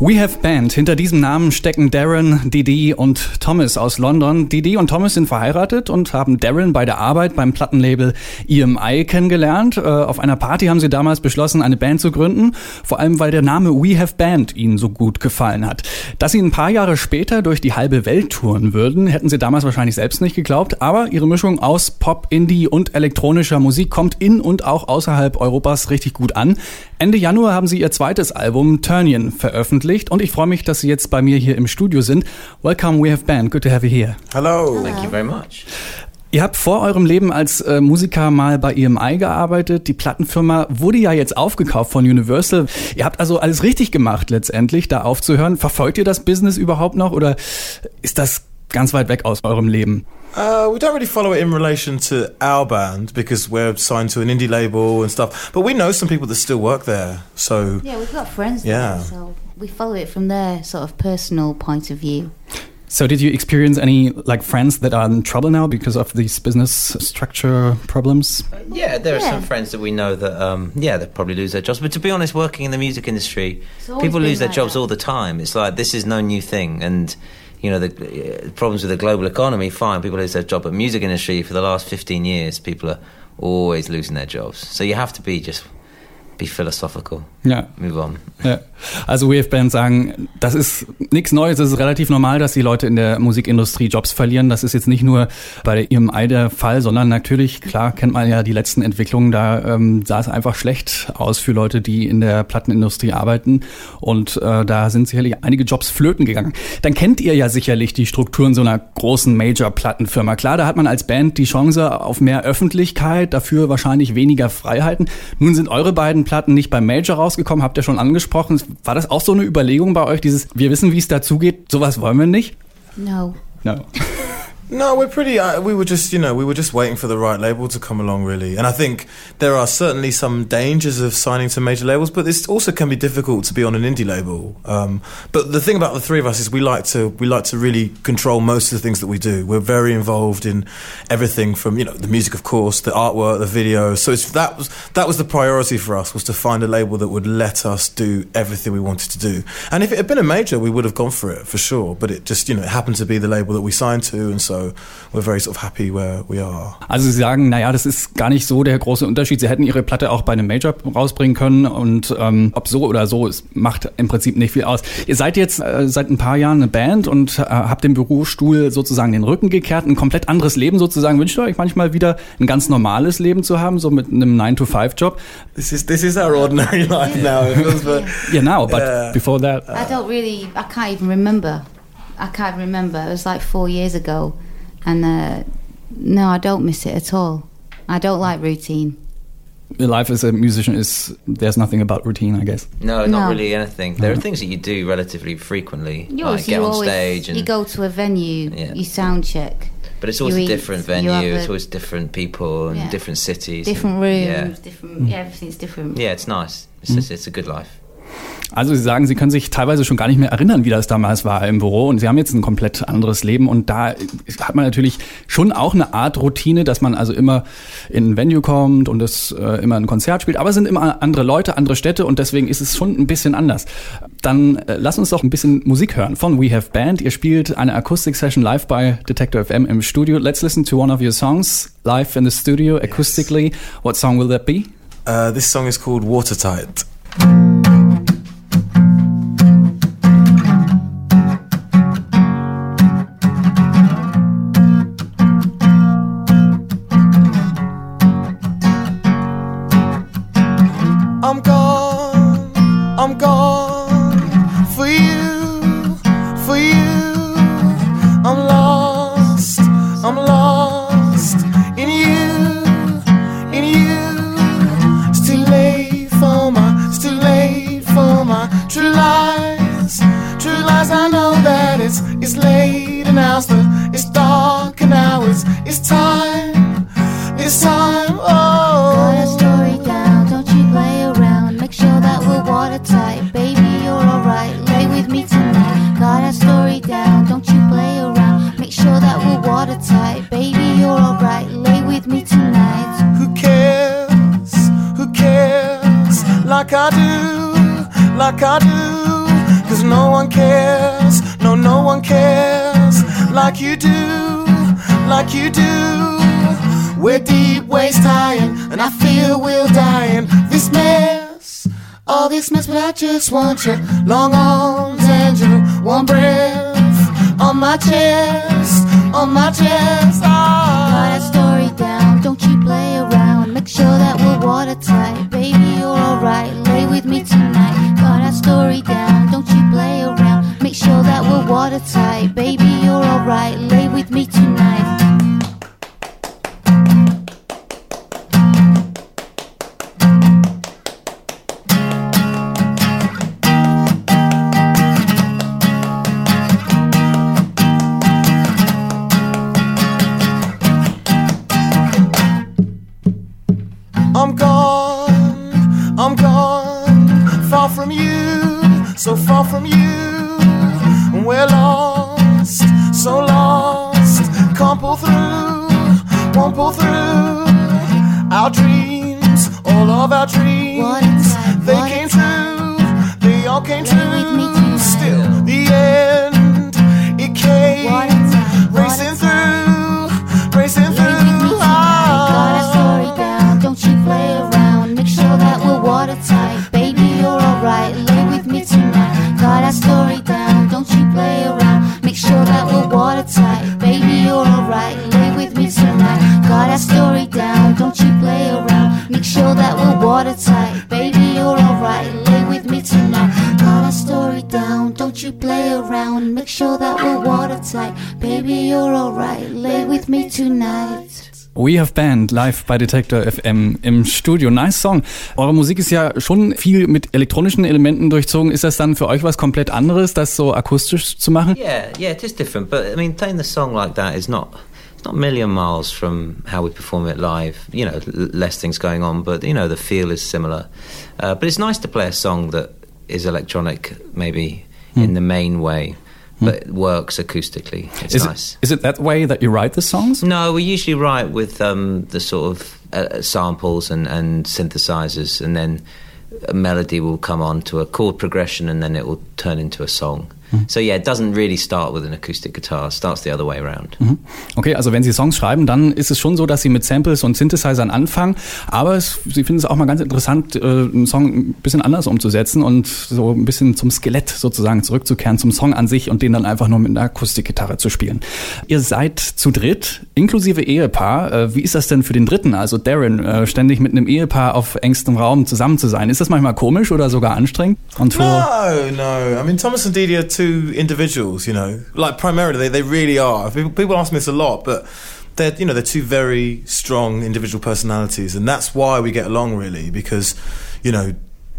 We Have Band. Hinter diesem Namen stecken Darren, Didi und Thomas aus London. Didi und Thomas sind verheiratet und haben Darren bei der Arbeit beim Plattenlabel EMI kennengelernt. Äh, auf einer Party haben sie damals beschlossen, eine Band zu gründen. Vor allem, weil der Name We Have Band ihnen so gut gefallen hat. Dass sie ein paar Jahre später durch die halbe Welt touren würden, hätten sie damals wahrscheinlich selbst nicht geglaubt. Aber ihre Mischung aus Pop, Indie und elektronischer Musik kommt in und auch außerhalb Europas richtig gut an. Ende Januar haben sie ihr zweites Album Turnion veröffentlicht veröffentlicht und ich freue mich, dass Sie jetzt bei mir hier im Studio sind. Welcome, we have band. Good to have you here. Hello. Thank you very much. Ihr habt vor eurem Leben als äh, Musiker mal bei EMI gearbeitet. Die Plattenfirma wurde ja jetzt aufgekauft von Universal. Ihr habt also alles richtig gemacht letztendlich, da aufzuhören. Verfolgt ihr das Business überhaupt noch oder ist das ganz weit weg aus eurem Leben? Uh, we don't really follow it in relation to our band because we're signed to an indie label and stuff. But we know some people that still work there. So yeah, we've got friends. Yeah, there, so we follow it from their sort of personal point of view. So, did you experience any like friends that are in trouble now because of these business structure problems? Yeah, there are yeah. some friends that we know that um, yeah they probably lose their jobs. But to be honest, working in the music industry, people lose their like jobs that. all the time. It's like this is no new thing, and you know the uh, problems with the global economy. Fine, people lose their job, but music industry for the last fifteen years, people are always losing their jobs. So you have to be just be philosophical. Yeah, Move on. Ja. Also Wave Bands sagen, das ist nichts Neues, es ist relativ normal, dass die Leute in der Musikindustrie Jobs verlieren. Das ist jetzt nicht nur bei der EMI der Fall, sondern natürlich, klar, kennt man ja die letzten Entwicklungen, da ähm, sah es einfach schlecht aus für Leute, die in der Plattenindustrie arbeiten. Und äh, da sind sicherlich einige Jobs flöten gegangen. Dann kennt ihr ja sicherlich die Strukturen so einer großen Major-Plattenfirma. Klar, da hat man als Band die Chance auf mehr Öffentlichkeit, dafür wahrscheinlich weniger Freiheiten. Nun sind eure beiden Platten nicht beim Major rausgekommen, habt ihr schon angesprochen. War das auch so eine Überlegung bei euch, dieses, wir wissen, wie es dazugeht, sowas wollen wir nicht? No. No. No, we're pretty. Uh, we were just, you know, we were just waiting for the right label to come along, really. And I think there are certainly some dangers of signing to major labels, but this also can be difficult to be on an indie label. Um, but the thing about the three of us is we like to we like to really control most of the things that we do. We're very involved in everything from you know the music, of course, the artwork, the video. So it's, that was that was the priority for us was to find a label that would let us do everything we wanted to do. And if it had been a major, we would have gone for it for sure. But it just you know it happened to be the label that we signed to, and so we're very sort of happy where we are. Also Sie sagen, naja, das ist gar nicht so der große Unterschied. Sie hätten Ihre Platte auch bei einem Major rausbringen können und ähm, ob so oder so, es macht im Prinzip nicht viel aus. Ihr seid jetzt äh, seit ein paar Jahren eine Band und äh, habt dem Bürostuhl sozusagen den Rücken gekehrt, ein komplett anderes Leben sozusagen. Wünscht ihr euch manchmal wieder ein ganz normales Leben zu haben, so mit einem 9-to-5-Job? This is, this is our ordinary life now. yeah, now, but yeah. before that... I don't really, I can't even remember. I can't remember. It was like four years ago. And uh, no, I don't miss it at all. I don't like routine. Your life as a musician is there's nothing about routine, I guess. No, not no. really anything. There are things that you do relatively frequently, Yours, like get on always, stage and you go to a venue, yeah. you sound check. But it's always a different venue. It's always different people and yeah. different cities, different and, rooms, yeah. different. Yeah, everything's different. Yeah, it's nice. It's, mm. just, it's a good life. Also Sie sagen, Sie können sich teilweise schon gar nicht mehr erinnern, wie das damals war im Büro und Sie haben jetzt ein komplett anderes Leben und da hat man natürlich schon auch eine Art Routine, dass man also immer in ein Venue kommt und es äh, immer ein Konzert spielt, aber es sind immer andere Leute, andere Städte und deswegen ist es schon ein bisschen anders. Dann äh, lass uns doch ein bisschen Musik hören von We Have Band. Ihr spielt eine Akustik-Session live bei Detector FM im Studio. Let's listen to one of your songs live in the studio acoustically. Yes. What song will that be? Uh, this song is called Watertight. Time. Oh, got a I do, like I do. Cause no one cares, no, no one cares like you do, like you do. We're deep waist high and I feel we're dying. This mess, all this mess, but I just want your long arms and your warm breath on my chest, on my chest. Ah. Got that story down, don't you play around. Make sure that we're watertight. Baby, me tonight. Got our story down, don't you play around. Make sure that we're watertight. Baby, you're alright, lay with me tonight. Can't pull through, won't pull through. Our dreams, all of our dreams, inside, they came true, they all came Lay with me true. Still, the end, it came, inside, racing through, racing through. me tonight. Got that story down, don't you play around. Make sure that we're watertight. Baby, you're alright, lay with me tonight. Got that story down, don't you play around. Make sure that we're watertight. Baby, you're alright, lay with me tonight. We Have Band live bei Detektor FM im Studio. Nice Song. Eure Musik ist ja schon viel mit elektronischen Elementen durchzogen. Ist das dann für euch was komplett anderes, das so akustisch zu machen? Yeah, yeah, it is different. But I mean, playing the song like that is not it's not a million miles from how we perform it live. You know, less things going on, but you know, the feel is similar. Uh, but it's nice to play a song that is electronic, maybe in the main way, but it works acoustically. It's Is nice. it, is it that way that you write the songs? No, we usually write with um, the sort of uh, samples and, and synthesizers, and then a melody will come on to a chord progression, and then it will turn into a song. So yeah, it doesn't really start with an acoustic guitar. It starts the other way around. Okay, also wenn Sie Songs schreiben, dann ist es schon so, dass Sie mit Samples und Synthesizern anfangen, aber es, Sie finden es auch mal ganz interessant, äh, einen Song ein bisschen anders umzusetzen und so ein bisschen zum Skelett sozusagen zurückzukehren, zum Song an sich und den dann einfach nur mit einer Akustikgitarre zu spielen. Ihr seid zu dritt, inklusive Ehepaar. Äh, Wie ist das denn für den Dritten, also Darren, äh, ständig mit einem Ehepaar auf engstem Raum zusammen zu sein? Ist das manchmal komisch oder sogar anstrengend? Und No, no. I mean, Thomas and Didi are two individuals, you know. Like, primarily, they, they really are. People, people ask me this a lot, but they're, you know, they're two very strong individual personalities. And that's why we get along, really, because, you know,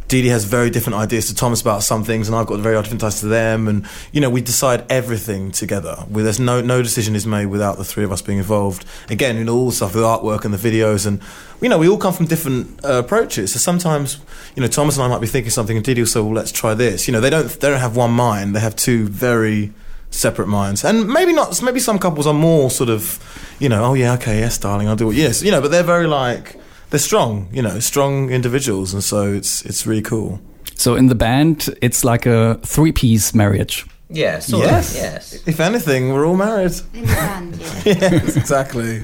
Dede has very different ideas to Thomas about some things, and I've got very different ideas to them. And you know, we decide everything together. We, there's no no decision is made without the three of us being involved. Again, you know, all the stuff, the artwork and the videos, and you know, we all come from different uh, approaches. So sometimes, you know, Thomas and I might be thinking something, and Dede will say, "Well, let's try this." You know, they don't they don't have one mind. They have two very separate minds. And maybe not. Maybe some couples are more sort of, you know, oh yeah, okay, yes, darling, I'll do it. Yes, you know, but they're very like they're strong. You know, strong individuals, and so it's it's really cool. so in the band, it's like a three-piece marriage. Yeah, sort yes. of. Yes. If anything, we're all married. In the band, yeah. yes, exactly.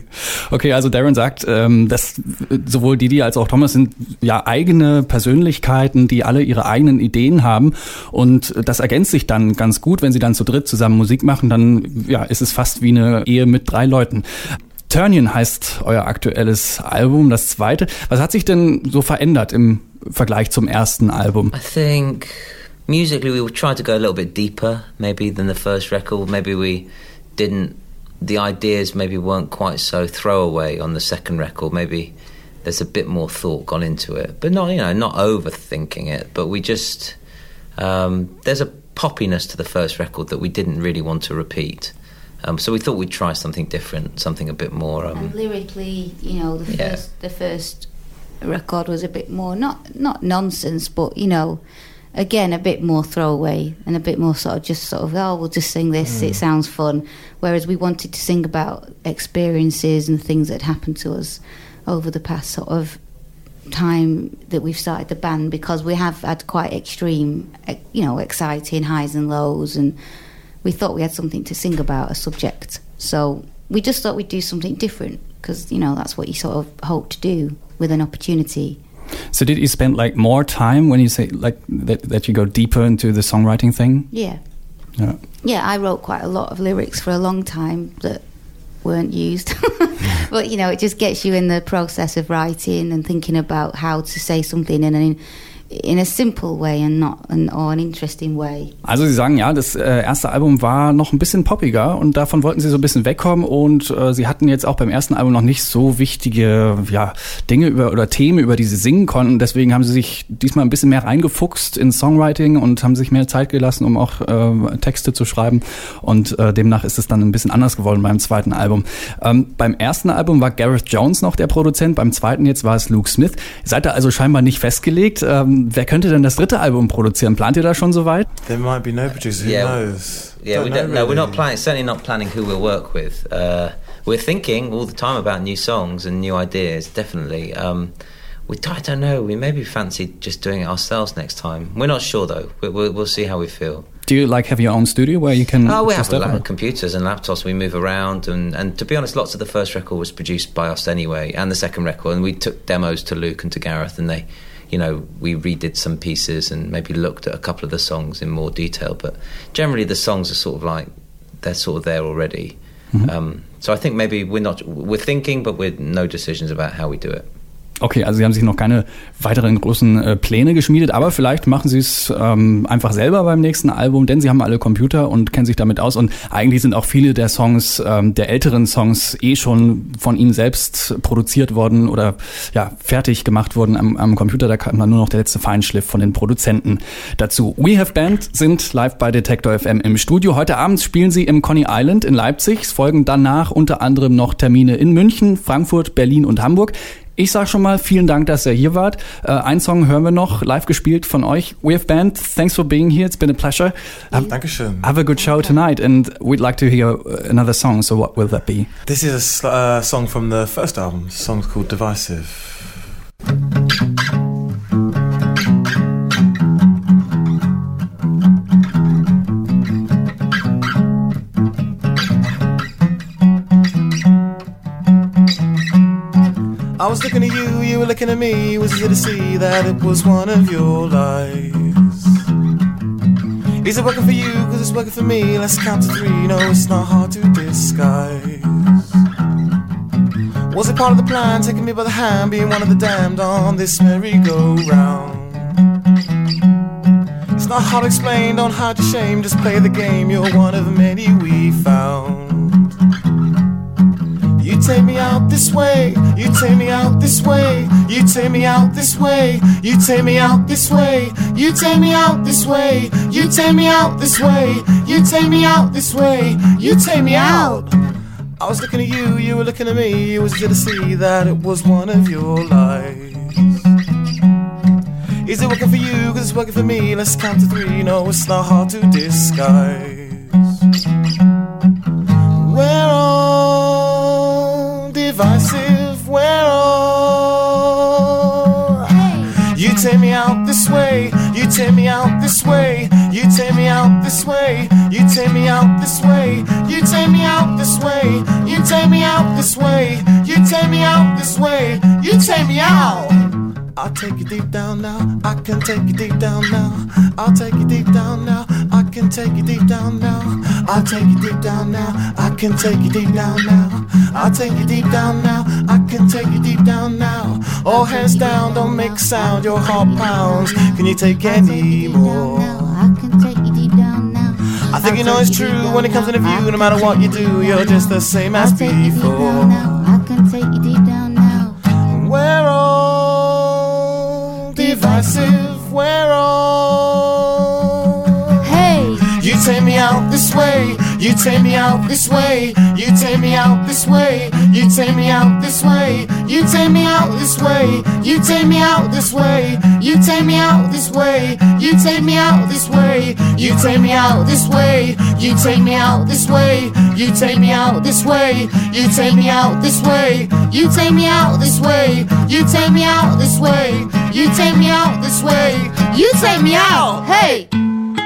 Okay, also Darren sagt, ähm, dass sowohl Didi als auch Thomas sind ja eigene Persönlichkeiten, die alle ihre eigenen Ideen haben und das ergänzt sich dann ganz gut, wenn sie dann zu dritt zusammen Musik machen, dann ja, ist es fast wie eine Ehe mit drei Leuten. Ternion heißt euer aktuelles Album, das zweite. Was hat sich denn so verändert im Vergleich zum ersten Album? I think musically we tried to go a little bit deeper, maybe than the first record. Maybe we didn't. The ideas maybe weren't quite so throwaway on the second record. Maybe there's a bit more thought gone into it, but not you know not overthinking it. But we just um, there's a poppiness to the first record that we didn't really want to repeat. Um, so we thought we'd try something different, something a bit more. Um, lyrically, you know, the Yeah. first the first record was a bit more not not nonsense, but you know, again a bit more throwaway and a bit more sort of just sort of oh we'll just sing this, it sounds fun. Whereas we wanted to sing about experiences and things that happened to us over the past sort of time that we've started the band because we have had quite extreme, you know, exciting highs and lows, and we thought we had something to sing about, a subject. So we just thought we'd do something different because, you know, that's what you sort of hope to do with an opportunity. So did you spend like more time when you say like that, that you go deeper into the songwriting thing? Yeah. Yeah. Yeah, I wrote quite a lot of lyrics for a long time that weren't used. but you know, it just gets you in the process of writing and thinking about how to say something in an in a simple way and not an, or interesting way. Also Sie sagen ja, das äh, erste Album war noch ein bisschen poppiger und davon wollten Sie so ein bisschen wegkommen und äh, Sie hatten jetzt auch beim ersten Album noch nicht so wichtige ja, Dinge über oder Themen, über die Sie singen konnten. Deswegen haben Sie sich diesmal ein bisschen mehr reingefuchst in Songwriting und haben sich mehr Zeit gelassen, um auch äh, Texte zu schreiben und äh, demnach ist es dann ein bisschen anders geworden beim zweiten Album. Ähm, beim ersten Album war Gareth Jones noch der Produzent, beim zweiten jetzt war es Luke Smith. Seid ihr also scheinbar nicht festgelegt? Ähm, wer könnte denn das dritte Album produzieren? Plant ihr da schon soweit? There might be no producer. Who Yeah. knows? Yeah, Don't we know don't, no, we're not planning. Certainly not planning who we'll work with. Uh, we're thinking all the time about new songs and new ideas. Definitely. Um, we I don't know. We maybe fancy just doing it ourselves next time. We're not sure though. We, we'll, we'll see how we feel. Do you like have your own studio where you can? Oh, we have just that, la- or- computers and laptops. We move around, and, and to be honest, lots of the first record was produced by us anyway, and the second record. And we took demos to Luke and to Gareth, and they, you know, we redid some pieces and maybe looked at a couple of the songs in more detail. But generally, the songs are sort of like they're sort of there already. Um, so I think maybe we're not we're thinking, but we're no decisions about how we do it. Okay, also Sie haben sich noch keine weiteren großen äh, Pläne geschmiedet, aber vielleicht machen Sie es ähm, einfach selber beim nächsten Album, denn Sie haben alle Computer und kennen sich damit aus und eigentlich sind auch viele der Songs, ähm, der älteren Songs eh schon von Ihnen selbst produziert worden oder ja, fertig gemacht worden am, am Computer, da kam dann nur noch der letzte Feinschliff von den Produzenten dazu. We Have Band sind live bei Detektor FM im Studio. Heute Abend spielen Sie im Coney Island in Leipzig. Es folgen danach unter anderem noch Termine in München, Frankfurt, Berlin und Hamburg. Ich sag schon mal vielen Dank, dass ihr hier wart. Äh, ein Song hören wir noch, live gespielt von euch. We have band. Thanks for being here. It's been a pleasure. Have, Dankeschön. have a good show tonight, and we'd like to hear uh, another song. So what will that be? This is a uh, song from the first album. The song's called Divisive. I was looking at you, you were looking at me. Was easy to see that it was one of your lies. Is it working for you? Cause it's working for me. Let's count to three. No, it's not hard to disguise. Was it part of the plan? Taking me by the hand, being one of the damned on this merry-go-round. It's not hard to explain, don't hide your shame, just play the game. You're one of many we found. Take me out this way, you take me out this way, you take me out this way, you take me out this way, you take me out this way, you take me out this way, you take me out this way, you take me out. I was looking at you, you were looking at me, it was to see that it was one of your lies. Is it working for you? Cause it's working for me. Let's count to three. No, it's not hard to disguise. Divisive. All. You take me out this way. You take me out this way. You take me out this way. You take me out this way. You take me out this way. You take me out this way. You take me out this way. You take me out. I'll take you deep down now. I can take you deep down now. I'll take you deep down now. I can take you deep down now. I'll take you deep down now. I can take you deep down now. I'll take you deep down now. I can take you deep down now. All hands down, don't make sound. Your heart pounds. Can you take any more? I can take you deep down now. I think you know it's true when it comes to the view. No matter what you do, you're just the same as I'll take you deep down before. now. I can take you deep down now. We're all divisive. Way. You take me out this way. You take me out this way. You take me out this way. You take me out this way. You take me out this way. You take me out this way. You take me out this way. You take me out this way. You take me out this way. You take me out this way. You take me out this way. You take me out this way. You take me out this way. You take me out this way. You take me out. Hey.